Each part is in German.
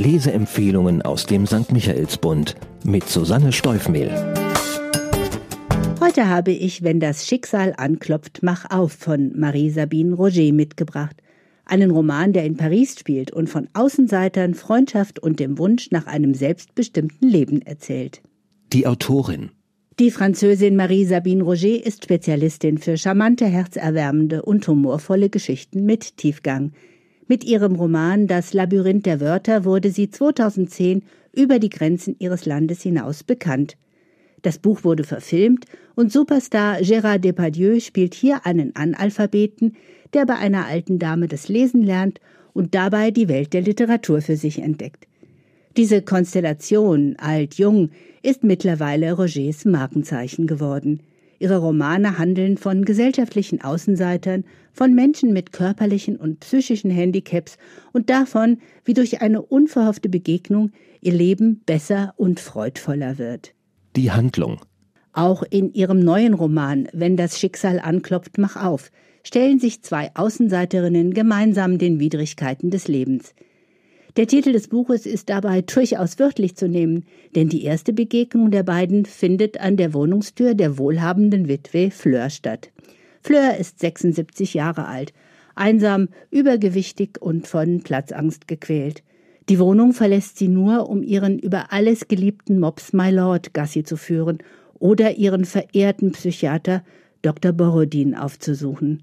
Leseempfehlungen aus dem St. Michaelsbund mit Susanne Steufmehl. Heute habe ich Wenn das Schicksal anklopft, mach auf von Marie-Sabine Roger mitgebracht. Einen Roman, der in Paris spielt und von Außenseitern, Freundschaft und dem Wunsch nach einem selbstbestimmten Leben erzählt. Die Autorin die Französin Marie-Sabine Roger ist Spezialistin für charmante, herzerwärmende und humorvolle Geschichten mit Tiefgang. Mit ihrem Roman Das Labyrinth der Wörter wurde sie 2010 über die Grenzen ihres Landes hinaus bekannt. Das Buch wurde verfilmt und Superstar Gérard Depardieu spielt hier einen Analphabeten, der bei einer alten Dame das Lesen lernt und dabei die Welt der Literatur für sich entdeckt. Diese Konstellation alt-jung ist mittlerweile Rogers Markenzeichen geworden. Ihre Romane handeln von gesellschaftlichen Außenseitern, von Menschen mit körperlichen und psychischen Handicaps und davon, wie durch eine unverhoffte Begegnung ihr Leben besser und freudvoller wird. Die Handlung. Auch in ihrem neuen Roman Wenn das Schicksal anklopft, mach auf, stellen sich zwei Außenseiterinnen gemeinsam den Widrigkeiten des Lebens. Der Titel des Buches ist dabei durchaus wörtlich zu nehmen, denn die erste Begegnung der beiden findet an der Wohnungstür der wohlhabenden Witwe Fleur statt. Fleur ist 76 Jahre alt, einsam, übergewichtig und von Platzangst gequält. Die Wohnung verlässt sie nur, um ihren über alles geliebten Mops My Lord Gassi zu führen oder ihren verehrten Psychiater Dr. Borodin aufzusuchen.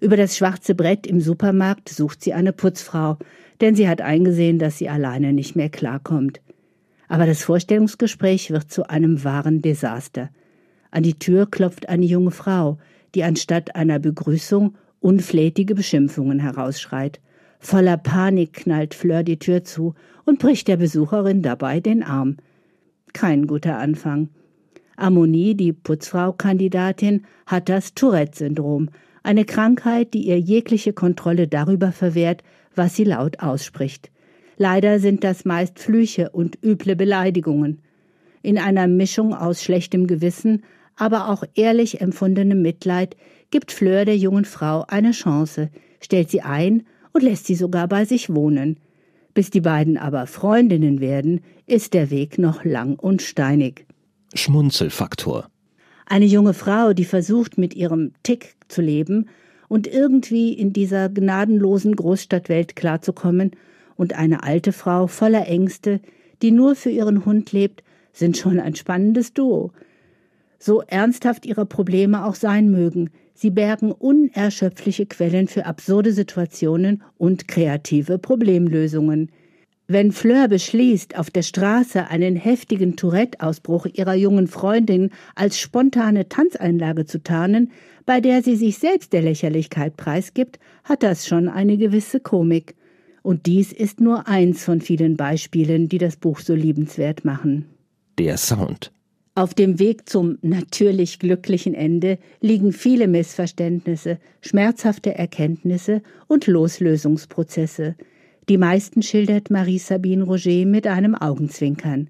Über das schwarze Brett im Supermarkt sucht sie eine Putzfrau, denn sie hat eingesehen, dass sie alleine nicht mehr klarkommt. Aber das Vorstellungsgespräch wird zu einem wahren Desaster. An die Tür klopft eine junge Frau, die anstatt einer Begrüßung unflätige Beschimpfungen herausschreit. Voller Panik knallt Fleur die Tür zu und bricht der Besucherin dabei den Arm. Kein guter Anfang. Ammonie, die Putzfrau-Kandidatin, hat das Tourette-Syndrom, eine Krankheit, die ihr jegliche Kontrolle darüber verwehrt, was sie laut ausspricht. Leider sind das meist Flüche und üble Beleidigungen. In einer Mischung aus schlechtem Gewissen, aber auch ehrlich empfundenem Mitleid gibt Fleur der jungen Frau eine Chance, stellt sie ein und lässt sie sogar bei sich wohnen. Bis die beiden aber Freundinnen werden, ist der Weg noch lang und steinig. Schmunzelfaktor. Eine junge Frau, die versucht, mit ihrem Tick zu leben und irgendwie in dieser gnadenlosen Großstadtwelt klarzukommen, und eine alte Frau voller Ängste, die nur für ihren Hund lebt, sind schon ein spannendes Duo. So ernsthaft ihre Probleme auch sein mögen, sie bergen unerschöpfliche Quellen für absurde Situationen und kreative Problemlösungen. Wenn Fleur beschließt, auf der Straße einen heftigen Tourette-Ausbruch ihrer jungen Freundin als spontane Tanzeinlage zu tarnen, bei der sie sich selbst der Lächerlichkeit preisgibt, hat das schon eine gewisse Komik. Und dies ist nur eins von vielen Beispielen, die das Buch so liebenswert machen. Der Sound. Auf dem Weg zum natürlich glücklichen Ende liegen viele Missverständnisse, schmerzhafte Erkenntnisse und Loslösungsprozesse. Die meisten schildert Marie-Sabine Roger mit einem Augenzwinkern.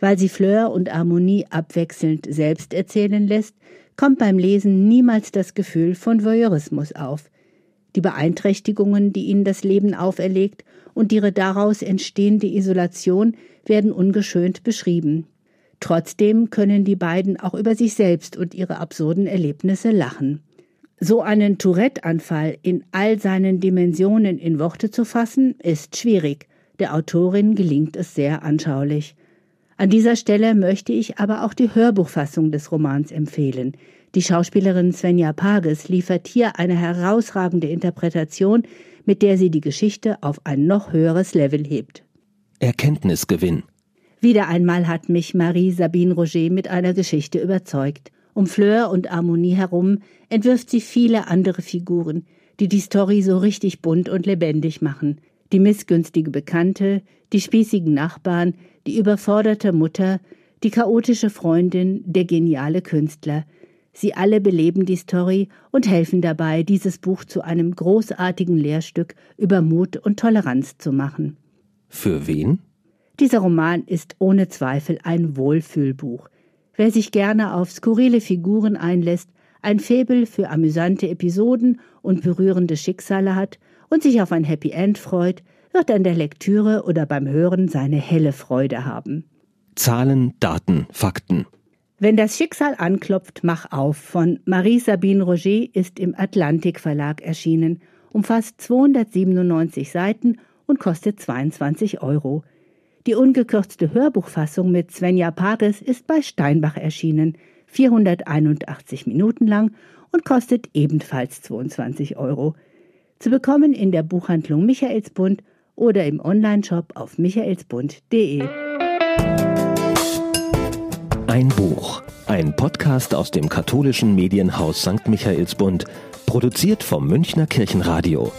Weil sie Fleur und Harmonie abwechselnd selbst erzählen lässt, kommt beim Lesen niemals das Gefühl von Voyeurismus auf. Die Beeinträchtigungen, die ihnen das Leben auferlegt und ihre daraus entstehende Isolation werden ungeschönt beschrieben. Trotzdem können die beiden auch über sich selbst und ihre absurden Erlebnisse lachen. So einen Tourette-Anfall in all seinen Dimensionen in Worte zu fassen, ist schwierig. Der Autorin gelingt es sehr anschaulich. An dieser Stelle möchte ich aber auch die Hörbuchfassung des Romans empfehlen. Die Schauspielerin Svenja Pages liefert hier eine herausragende Interpretation, mit der sie die Geschichte auf ein noch höheres Level hebt. Erkenntnisgewinn. Wieder einmal hat mich Marie Sabine Roger mit einer Geschichte überzeugt. Um Fleur und Harmonie herum entwirft sie viele andere Figuren, die die Story so richtig bunt und lebendig machen. Die missgünstige Bekannte, die spießigen Nachbarn, die überforderte Mutter, die chaotische Freundin, der geniale Künstler. Sie alle beleben die Story und helfen dabei, dieses Buch zu einem großartigen Lehrstück über Mut und Toleranz zu machen. Für wen? Dieser Roman ist ohne Zweifel ein Wohlfühlbuch. Wer sich gerne auf skurrile Figuren einlässt, ein Faible für amüsante Episoden und berührende Schicksale hat und sich auf ein Happy End freut, wird an der Lektüre oder beim Hören seine helle Freude haben. Zahlen, Daten, Fakten. Wenn das Schicksal anklopft, mach auf von Marie-Sabine Roger ist im Atlantik Verlag erschienen, umfasst 297 Seiten und kostet 22 Euro. Die ungekürzte Hörbuchfassung mit Svenja Pages ist bei Steinbach erschienen, 481 Minuten lang und kostet ebenfalls 22 Euro. Zu bekommen in der Buchhandlung Michaelsbund oder im Onlineshop auf michaelsbund.de. Ein Buch, ein Podcast aus dem katholischen Medienhaus St. Michaelsbund, produziert vom Münchner Kirchenradio.